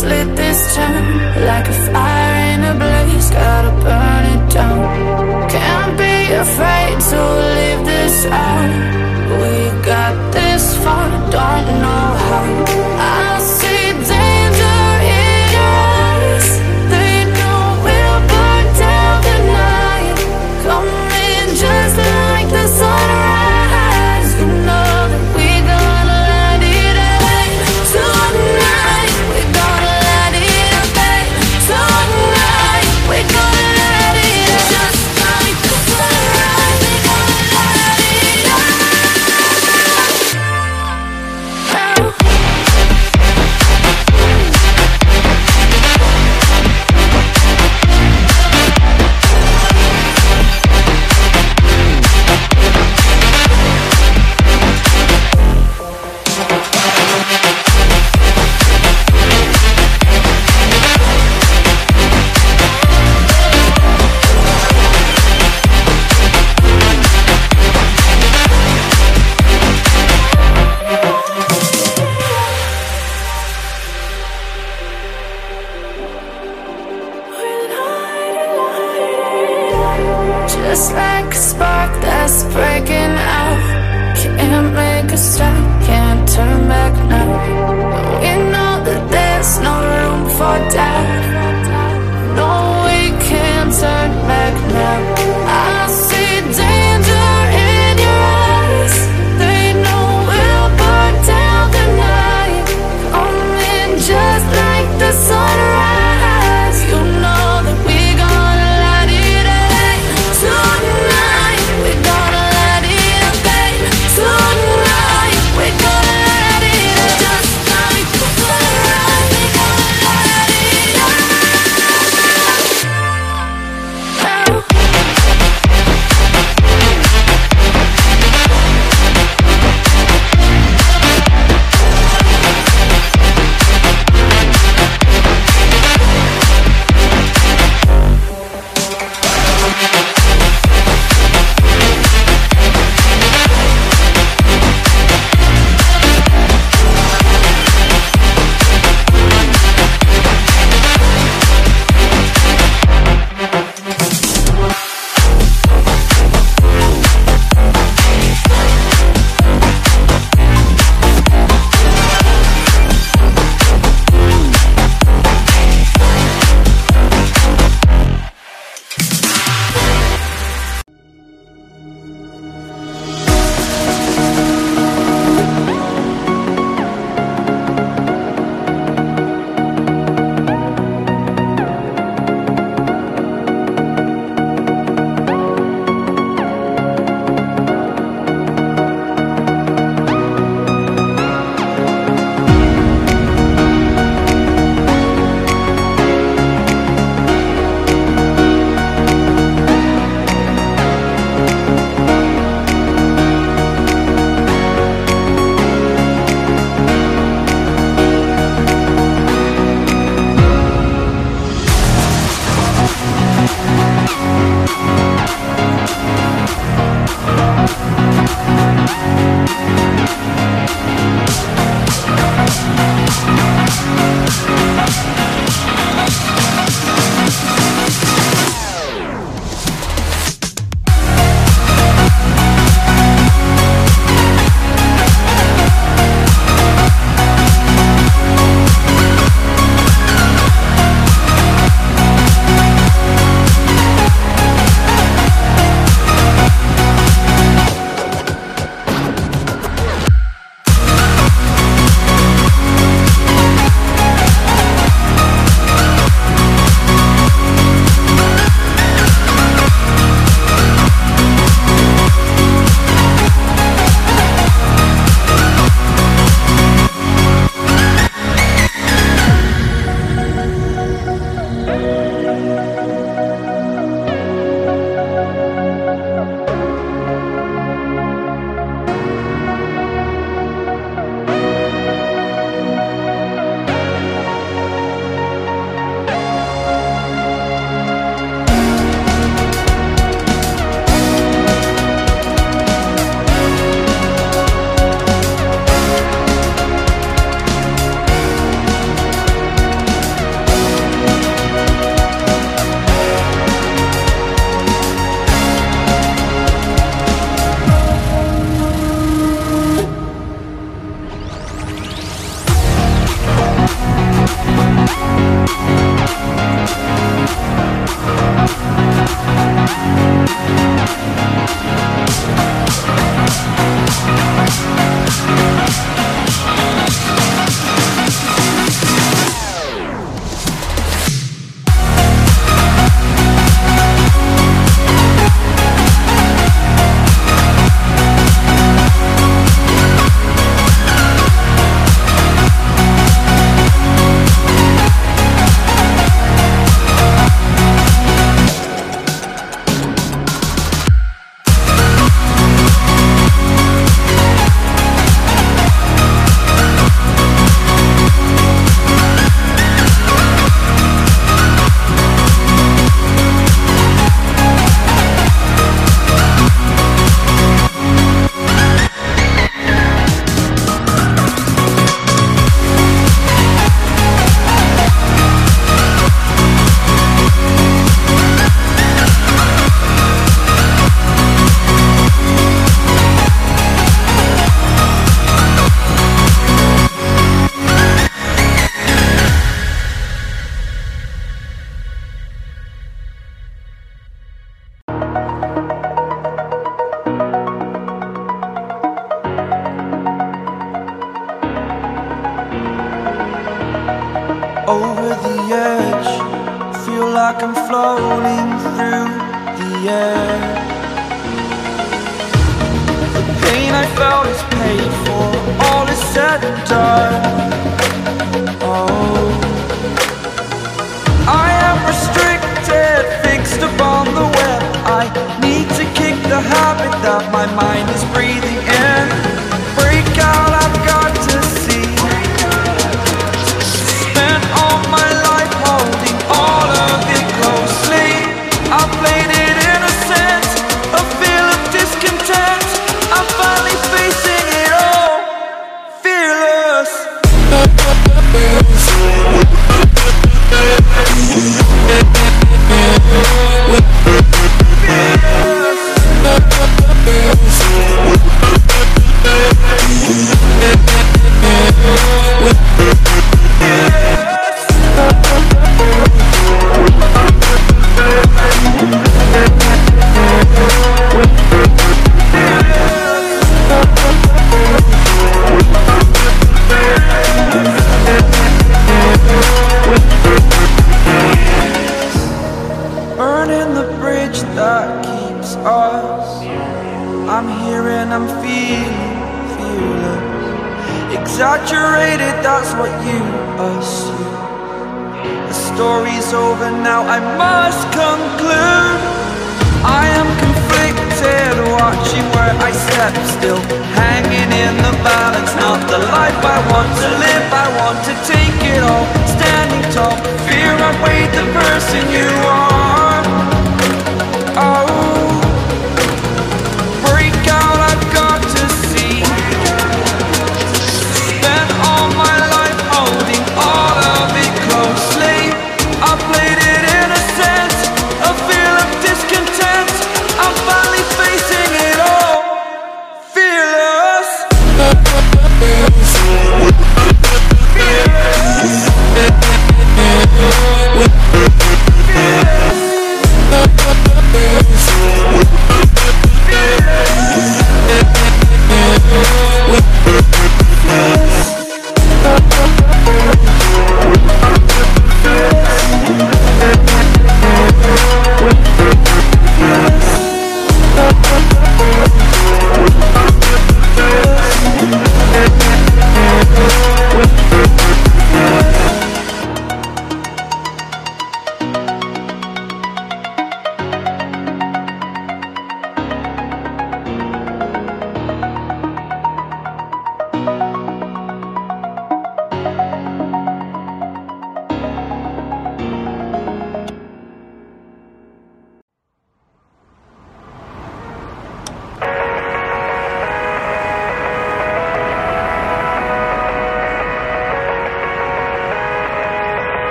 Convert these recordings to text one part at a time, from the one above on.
lit this town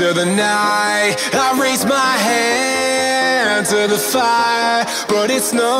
to the night. I raise my hand to the fire, but it's no